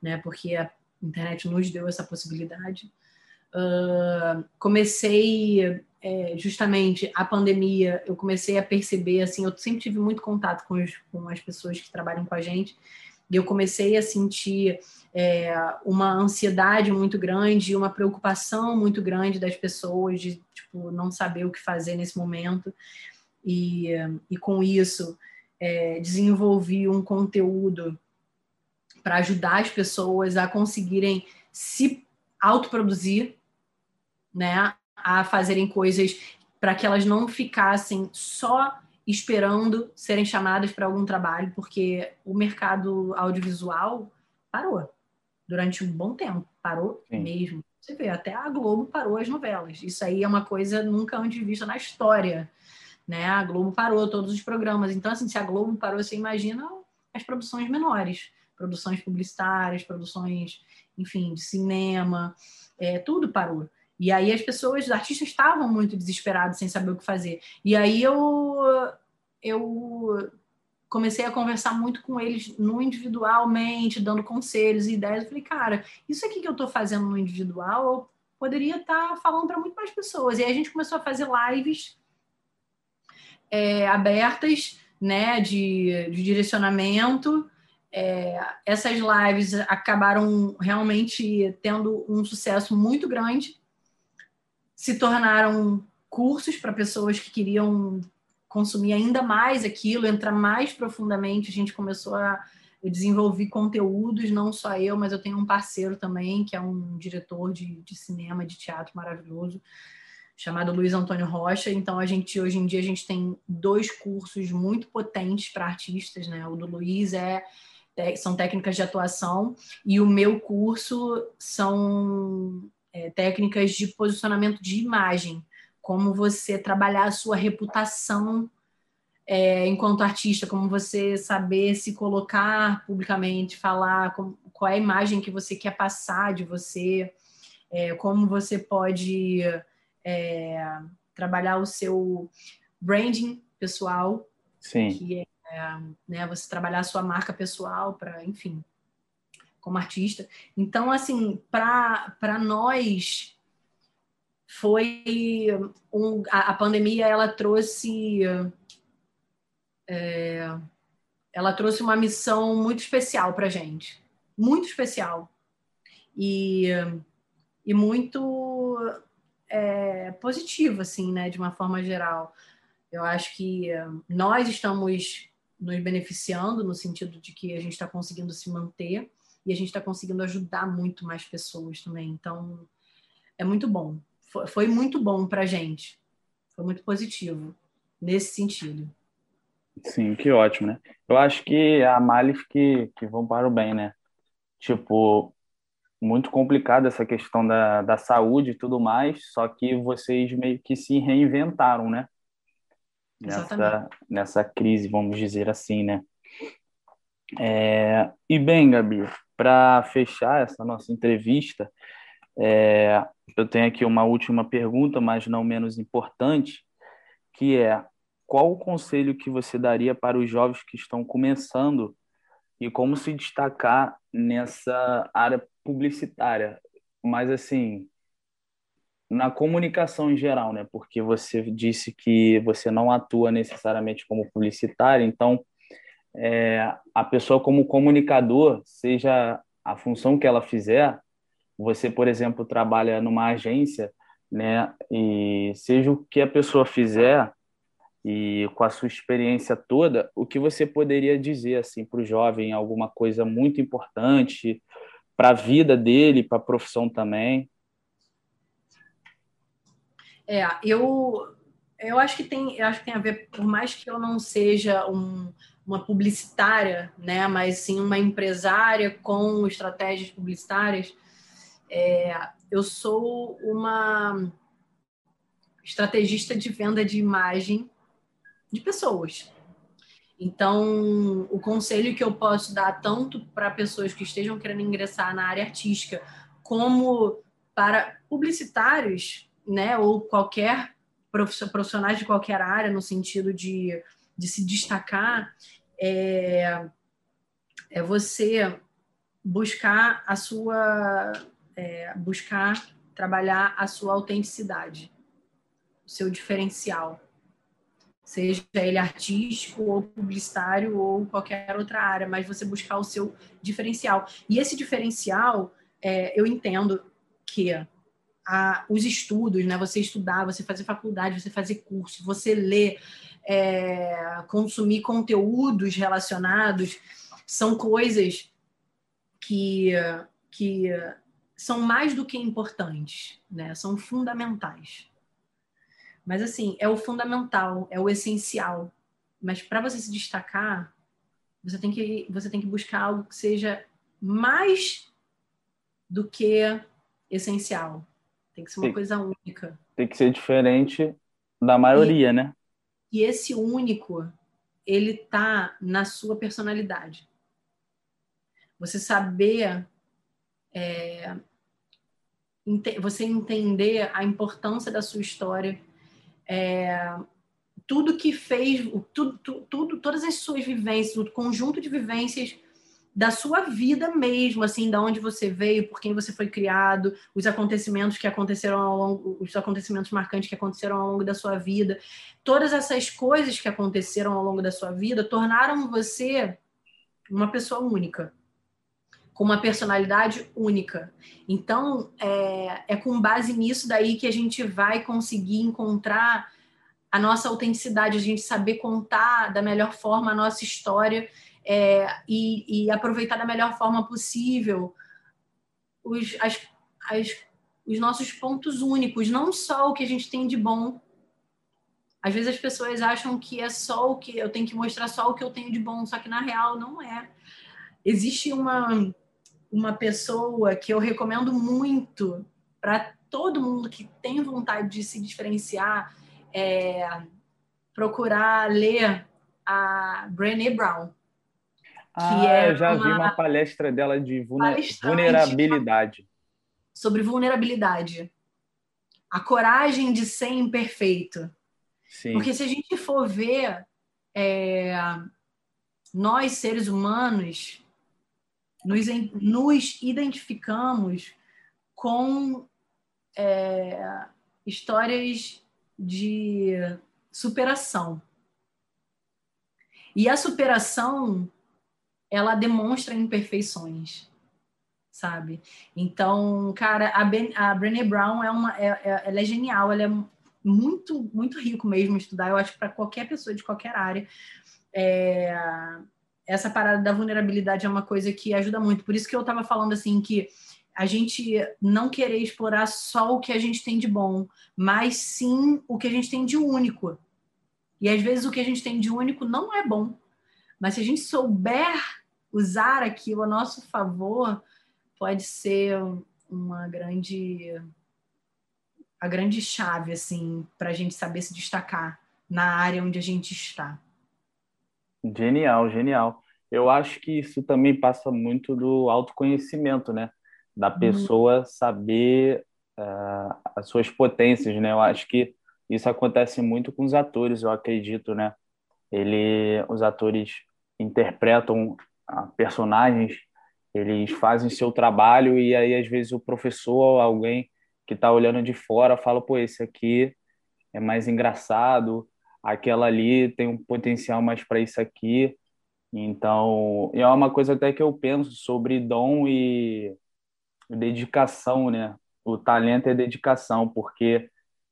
né? Porque internet nos deu essa possibilidade. Uh, comecei é, justamente a pandemia, eu comecei a perceber, assim, eu sempre tive muito contato com, os, com as pessoas que trabalham com a gente, e eu comecei a sentir é, uma ansiedade muito grande, uma preocupação muito grande das pessoas de tipo, não saber o que fazer nesse momento. E, e com isso, é, desenvolvi um conteúdo para ajudar as pessoas a conseguirem se autoproduzir, né? a fazerem coisas para que elas não ficassem só esperando serem chamadas para algum trabalho, porque o mercado audiovisual parou durante um bom tempo, parou Sim. mesmo. Você vê, até a Globo parou as novelas. Isso aí é uma coisa nunca antes vista na história. Né? A Globo parou todos os programas. Então, assim, se a Globo parou, você imagina as produções menores, produções publicitárias, produções, enfim, de cinema, é, tudo parou. E aí as pessoas, os artistas estavam muito desesperados, sem saber o que fazer. E aí eu, eu comecei a conversar muito com eles no individualmente, dando conselhos e ideias. Eu falei, cara, isso aqui que eu estou fazendo no individual, eu poderia estar tá falando para muito mais pessoas. E aí a gente começou a fazer lives é, abertas, né, de, de direcionamento. É, essas lives acabaram realmente tendo um sucesso muito grande se tornaram cursos para pessoas que queriam consumir ainda mais aquilo, entrar mais profundamente. A gente começou a desenvolver conteúdos, não só eu, mas eu tenho um parceiro também, que é um diretor de, de cinema, de teatro maravilhoso, chamado Luiz Antônio Rocha. Então, a gente, hoje em dia, a gente tem dois cursos muito potentes para artistas, né? O do Luiz é são técnicas de atuação e o meu curso são é, técnicas de posicionamento de imagem, como você trabalhar a sua reputação é, enquanto artista, como você saber se colocar publicamente, falar com, qual é a imagem que você quer passar de você, é, como você pode é, trabalhar o seu branding pessoal, Sim. que é né, você trabalhar a sua marca pessoal para, enfim, como artista. Então, assim, para nós foi um, a, a, pandemia ela trouxe é, ela trouxe uma missão muito especial para gente, muito especial e, e muito é, positiva, assim, né, de uma forma geral. Eu acho que nós estamos nos beneficiando no sentido de que a gente está conseguindo se manter e a gente está conseguindo ajudar muito mais pessoas também. Então, é muito bom. Foi, foi muito bom para a gente. Foi muito positivo nesse sentido. Sim, que ótimo, né? Eu acho que a Malif que, que vão para o bem, né? Tipo, muito complicada essa questão da, da saúde e tudo mais, só que vocês meio que se reinventaram, né? Nessa, nessa crise, vamos dizer assim, né? É, e bem, Gabi, para fechar essa nossa entrevista, é, eu tenho aqui uma última pergunta, mas não menos importante, que é qual o conselho que você daria para os jovens que estão começando e como se destacar nessa área publicitária? Mas assim, na comunicação em geral, né? Porque você disse que você não atua necessariamente como publicitário, então é, a pessoa como comunicador, seja a função que ela fizer, você, por exemplo, trabalha numa agência, né? E seja o que a pessoa fizer e com a sua experiência toda, o que você poderia dizer assim para o jovem alguma coisa muito importante para a vida dele, para a profissão também? É, eu eu acho que tem, eu acho que tem a ver, por mais que eu não seja um, uma publicitária, né, mas sim uma empresária com estratégias publicitárias, é, eu sou uma estrategista de venda de imagem de pessoas. Então, o conselho que eu posso dar tanto para pessoas que estejam querendo ingressar na área artística, como para publicitários, né, ou qualquer profissionais de qualquer área, no sentido de, de se destacar, é, é você buscar a sua é, buscar trabalhar a sua autenticidade, o seu diferencial, seja ele artístico ou publicitário ou qualquer outra área, mas você buscar o seu diferencial. E esse diferencial, é, eu entendo que a, os estudos, né? Você estudar, você fazer faculdade, você fazer curso, você ler, é, consumir conteúdos relacionados, são coisas que, que são mais do que importantes, né? São fundamentais. Mas assim, é o fundamental, é o essencial. Mas para você se destacar, você tem que você tem que buscar algo que seja mais do que essencial. Tem que ser uma tem, coisa única. Tem que ser diferente da maioria, e, né? E esse único, ele tá na sua personalidade. Você saber é, você entender a importância da sua história, é, tudo que fez, tudo, tudo, todas as suas vivências, o conjunto de vivências da sua vida mesmo, assim, da onde você veio, por quem você foi criado, os acontecimentos que aconteceram ao longo, os acontecimentos marcantes que aconteceram ao longo da sua vida, todas essas coisas que aconteceram ao longo da sua vida tornaram você uma pessoa única com uma personalidade única. Então, é, é com base nisso daí que a gente vai conseguir encontrar a nossa autenticidade, a gente saber contar da melhor forma a nossa história é, e, e, aproveitar da melhor forma possível os, as, as, os nossos pontos únicos, não só o que a gente tem de bom. Às vezes as pessoas acham que é só o que eu tenho que mostrar só o que eu tenho de bom, só que na real não é. Existe uma uma pessoa que eu recomendo muito para todo mundo que tem vontade de se diferenciar é procurar ler a Brené Brown. Ah, é eu já uma vi uma palestra dela de vulnerabilidade. Sobre vulnerabilidade. A coragem de ser imperfeito. Sim. Porque se a gente for ver, é, nós, seres humanos, nos, nos identificamos com é, histórias de superação. E a superação, ela demonstra imperfeições, sabe? Então, cara, a, ben, a Brené Brown é uma, é, é, ela é genial, ela é muito, muito rico mesmo estudar. Eu acho para qualquer pessoa de qualquer área. É, essa parada da vulnerabilidade é uma coisa que ajuda muito. Por isso que eu estava falando assim que a gente não querer explorar só o que a gente tem de bom, mas sim o que a gente tem de único. E às vezes o que a gente tem de único não é bom. Mas se a gente souber usar aquilo a nosso favor, pode ser uma grande a grande chave assim para a gente saber se destacar na área onde a gente está. Genial, genial. Eu acho que isso também passa muito do autoconhecimento, né? Da uhum. pessoa saber uh, as suas potências, né? Eu acho que isso acontece muito com os atores, eu acredito, né? Ele, os atores interpretam personagens, eles fazem seu trabalho e aí às vezes o professor alguém que está olhando de fora fala, pô, esse aqui é mais engraçado, aquela ali tem um potencial mais para isso aqui. Então, é uma coisa até que eu penso sobre dom e dedicação, né? O talento é dedicação, porque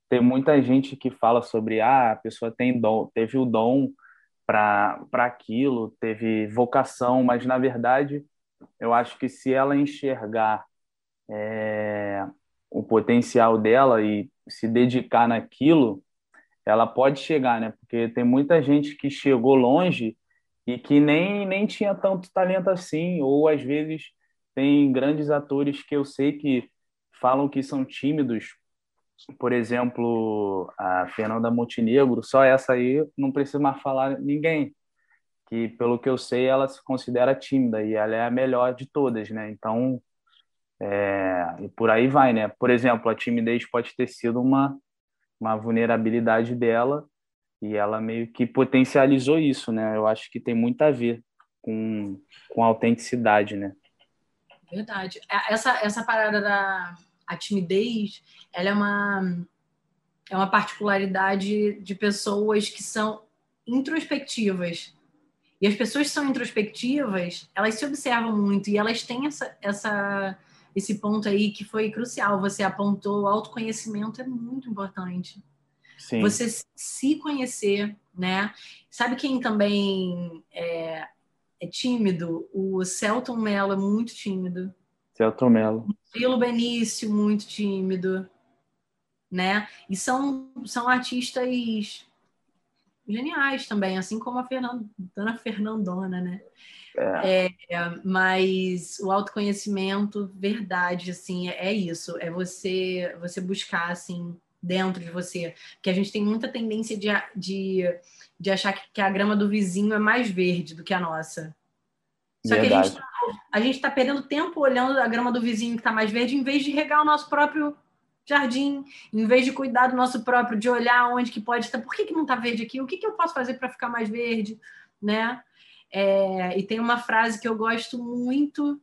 tem muita gente que fala sobre ah, a pessoa tem dom, teve o dom para aquilo, teve vocação, mas na verdade eu acho que se ela enxergar é, o potencial dela e se dedicar naquilo, ela pode chegar, né? Porque tem muita gente que chegou longe e que nem, nem tinha tanto talento assim, ou às vezes tem grandes atores que eu sei que falam que são tímidos. Por exemplo, a Fernanda Montenegro, só essa aí não precisa mais falar ninguém, que pelo que eu sei ela se considera tímida e ela é a melhor de todas, né? Então, é, e por aí vai, né? Por exemplo, a timidez pode ter sido uma, uma vulnerabilidade dela e ela meio que potencializou isso, né? Eu acho que tem muito a ver com, com a autenticidade, né? Verdade. É, essa, essa parada da a timidez, ela é uma, é uma particularidade de pessoas que são introspectivas. E as pessoas que são introspectivas, elas se observam muito e elas têm essa, essa, esse ponto aí que foi crucial. Você apontou, o autoconhecimento é muito importante. Sim. Você se conhecer, né? Sabe quem também é, é tímido? O Celton Mello é muito tímido. Celton Mello. Filo Benício, muito tímido, né? E são, são artistas geniais também, assim como a Fernanda, Dona Fernandona, né? É. É, mas o autoconhecimento, verdade, assim, é, é isso. É você, você buscar, assim, dentro de você. Que a gente tem muita tendência de, de, de achar que a grama do vizinho é mais verde do que a nossa. Só Verdade. que a gente, tá, gente tá perdendo tempo olhando a grama do vizinho que está mais verde, em vez de regar o nosso próprio jardim, em vez de cuidar do nosso próprio, de olhar onde que pode estar, por que, que não está verde aqui? O que, que eu posso fazer para ficar mais verde? Né? É, e tem uma frase que eu gosto muito,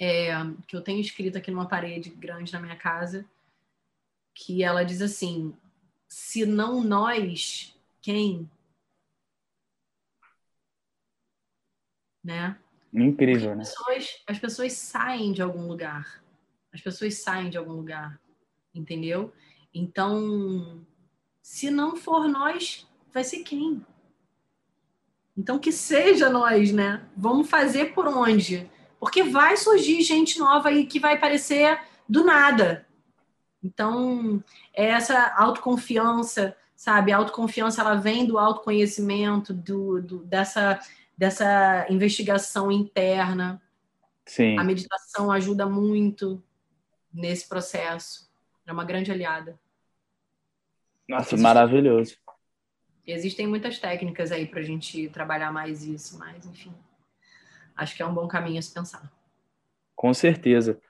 é, que eu tenho escrito aqui numa parede grande na minha casa, que ela diz assim: se não nós, quem? Né? Incrível, né? As pessoas, as pessoas saem de algum lugar. As pessoas saem de algum lugar, entendeu? Então, se não for nós, vai ser quem? Então, que seja nós, né? Vamos fazer por onde? Porque vai surgir gente nova aí que vai aparecer do nada. Então, é essa autoconfiança, sabe? A autoconfiança, ela vem do autoconhecimento, do, do dessa dessa investigação interna. Sim. A meditação ajuda muito nesse processo. É uma grande aliada. Nossa, maravilhoso. Existem muitas técnicas aí para a gente trabalhar mais isso, mas enfim, acho que é um bom caminho a se pensar. Com certeza.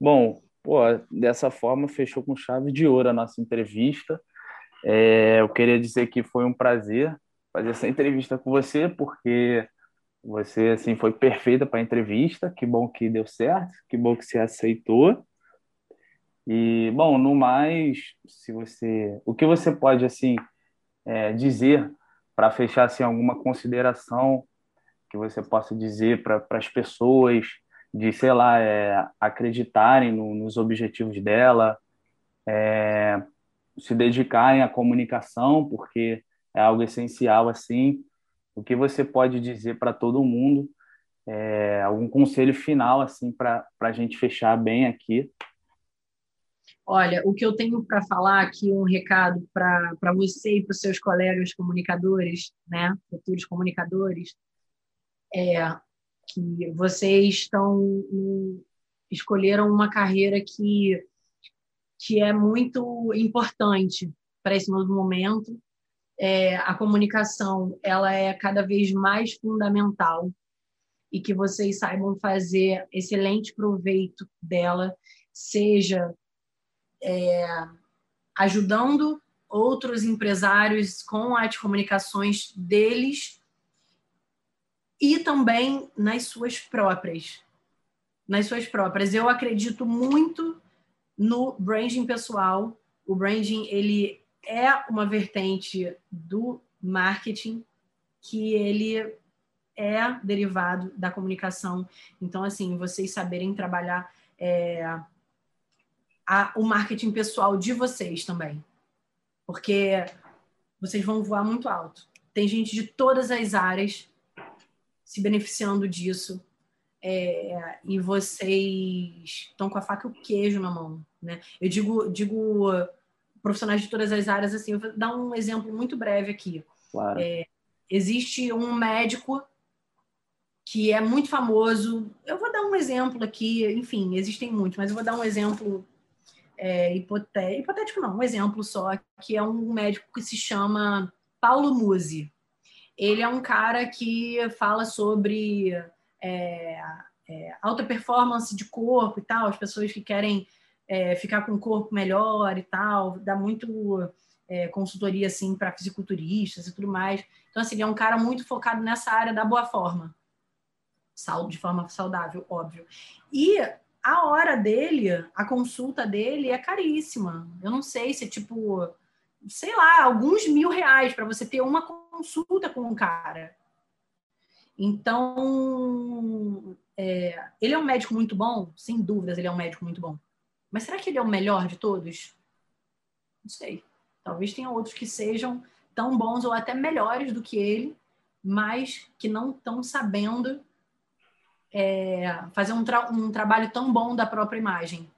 Bom, pô, dessa forma fechou com chave de ouro a nossa entrevista. É, eu queria dizer que foi um prazer fazer essa entrevista com você, porque você assim foi perfeita para a entrevista. Que bom que deu certo, que bom que você aceitou. E bom, no mais, se você, o que você pode assim é, dizer para fechar assim alguma consideração que você possa dizer para as pessoas de sei lá é, acreditarem no, nos objetivos dela, é, se dedicarem à comunicação, porque é algo essencial assim. O que você pode dizer para todo mundo? É, algum conselho final assim para a gente fechar bem aqui? Olha, o que eu tenho para falar aqui, um recado para você e para os seus colegas comunicadores, né, futuros comunicadores, é que vocês estão escolheram uma carreira que que é muito importante para esse novo momento é, a comunicação ela é cada vez mais fundamental e que vocês saibam fazer excelente proveito dela, seja é, ajudando outros empresários com as comunicações deles e também nas suas próprias. Nas suas próprias. Eu acredito muito no branding pessoal. O branding ele é uma vertente do marketing que ele é derivado da comunicação. Então, assim, vocês saberem trabalhar é, a, o marketing pessoal de vocês também. Porque vocês vão voar muito alto. Tem gente de todas as áreas se beneficiando disso. É, e vocês estão com a faca e o queijo na mão. Né? Eu digo, digo profissionais de todas as áreas, assim, eu vou dar um exemplo muito breve aqui. Claro. É, existe um médico que é muito famoso. Eu vou dar um exemplo aqui, enfim, existem muitos, mas eu vou dar um exemplo é, hipotético, hipotético não, um exemplo só, que é um médico que se chama Paulo Musi. Ele é um cara que fala sobre é, é, alta performance de corpo e tal, as pessoas que querem é, ficar com o corpo melhor e tal, dá muito é, consultoria assim para fisiculturistas e tudo mais. Então assim, ele é um cara muito focado nessa área da boa forma de forma saudável, óbvio. E a hora dele, a consulta dele é caríssima. Eu não sei se é tipo, sei lá, alguns mil reais para você ter uma consulta com um cara. Então, é, ele é um médico muito bom? Sem dúvidas, ele é um médico muito bom. Mas será que ele é o melhor de todos? Não sei. Talvez tenha outros que sejam tão bons ou até melhores do que ele, mas que não estão sabendo é, fazer um, tra um trabalho tão bom da própria imagem.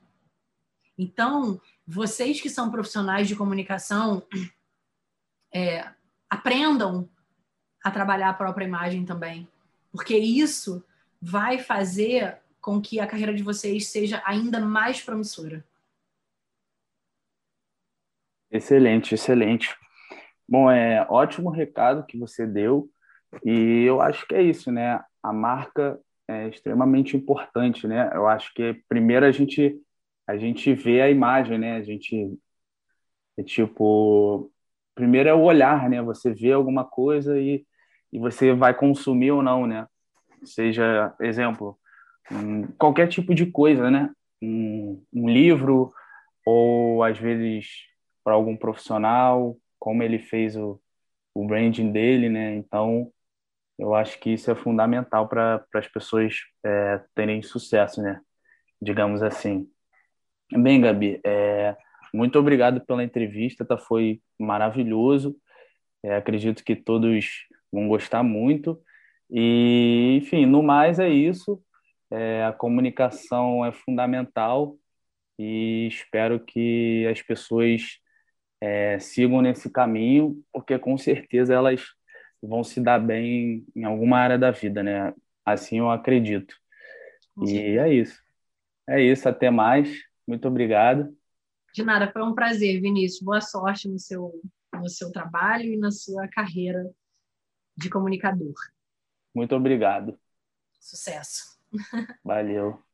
Então, vocês que são profissionais de comunicação, é, aprendam a trabalhar a própria imagem também, porque isso vai fazer com que a carreira de vocês seja ainda mais promissora. Excelente, excelente. Bom, é ótimo recado que você deu e eu acho que é isso, né? A marca é extremamente importante, né? Eu acho que primeiro a gente a gente vê a imagem, né? A gente é tipo primeiro é o olhar, né? Você vê alguma coisa e, e você vai consumir ou não, né? Seja exemplo qualquer tipo de coisa, né? Um, um livro ou às vezes para algum profissional, como ele fez o, o branding dele, né? Então eu acho que isso é fundamental para as pessoas é, terem sucesso, né? Digamos assim. Bem, Gabi, é, muito obrigado pela entrevista, tá? Foi maravilhoso. É, acredito que todos vão gostar muito. E, enfim, no mais é isso. É, a comunicação é fundamental e espero que as pessoas é, sigam nesse caminho, porque com certeza elas vão se dar bem em alguma área da vida, né? Assim eu acredito. E é isso. É isso, até mais. Muito obrigado. De nada, foi um prazer, Vinícius. Boa sorte no seu, no seu trabalho e na sua carreira de comunicador. Muito obrigado. Sucesso. Valeu.